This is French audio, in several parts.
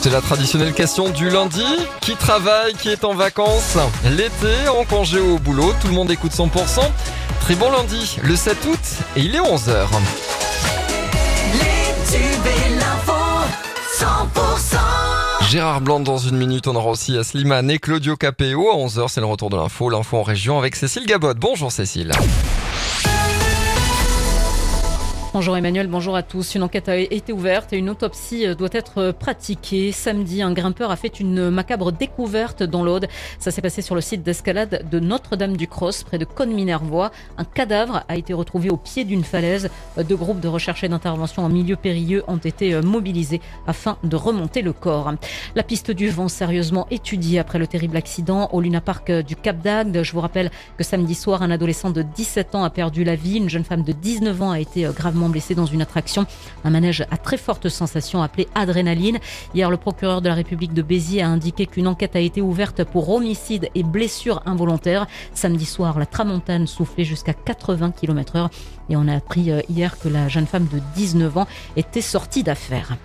C'est la traditionnelle question du lundi. Qui travaille, qui est en vacances? L'été, en congé ou au boulot, tout le monde écoute 100%. Très bon lundi, le 7 août, et il est 11h. Les tubes et l'info, 100%. Gérard Blanc dans une minute, on aura aussi Slimane et Claudio Capéo. À 11h, c'est le retour de l'info, l'info en région avec Cécile Gabot. Bonjour Cécile. Bonjour Emmanuel, bonjour à tous. Une enquête a été ouverte et une autopsie doit être pratiquée. Samedi, un grimpeur a fait une macabre découverte dans l'Aude. Ça s'est passé sur le site d'escalade de Notre-Dame-du-Cross, près de Cône-Minervois. Un cadavre a été retrouvé au pied d'une falaise. Deux groupes de recherche et d'intervention en milieu périlleux ont été mobilisés afin de remonter le corps. La piste du vent sérieusement étudiée après le terrible accident au Luna Park du Cap d'Agde. Je vous rappelle que samedi soir, un adolescent de 17 ans a perdu la vie. Une jeune femme de 19 ans a été gravement blessé dans une attraction. Un manège à très forte sensation appelé adrénaline. Hier, le procureur de la République de Béziers a indiqué qu'une enquête a été ouverte pour homicide et blessure involontaire. Samedi soir, la tramontane soufflait jusqu'à 80 km heure et on a appris euh, hier que la jeune femme de 19 ans était sortie d'affaires.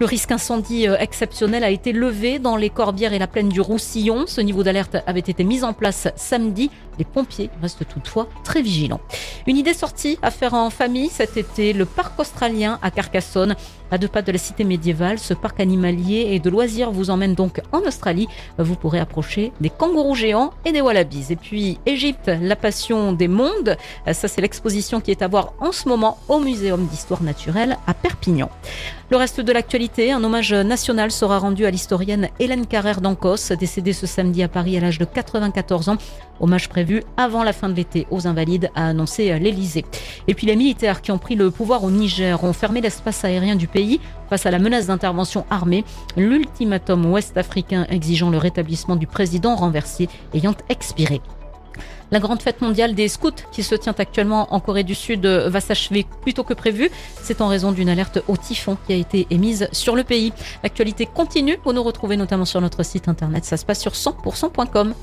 Le risque incendie euh, exceptionnel a été levé dans les Corbières et la plaine du Roussillon. Ce niveau d'alerte avait été mis en place samedi. Les pompiers restent toutefois très vigilants. Une idée sortie à faire en famille cet été, le parc australien à Carcassonne. À deux pas de la cité médiévale, ce parc animalier et de loisirs vous emmène donc en Australie. Vous pourrez approcher des kangourous géants et des wallabies. Et puis Égypte, la passion des mondes. Ça c'est l'exposition qui est à voir en ce moment au Muséum d'histoire naturelle à Perpignan. Le reste de l'actualité, un hommage national sera rendu à l'historienne Hélène Carrère d'Ancos, décédée ce samedi à Paris à l'âge de 94 ans. Hommage prévu avant la fin de l'été aux Invalides, a annoncé l'Élysée. Et puis les militaires qui ont pris le pouvoir au Niger ont fermé l'espace aérien du pays face à la menace d'intervention armée, l'ultimatum ouest-africain exigeant le rétablissement du président renversé ayant expiré. La grande fête mondiale des scouts qui se tient actuellement en Corée du Sud va s'achever plus tôt que prévu. C'est en raison d'une alerte au typhon qui a été émise sur le pays. L'actualité continue. Vous nous retrouvez notamment sur notre site internet. Ça se passe sur 100%.com.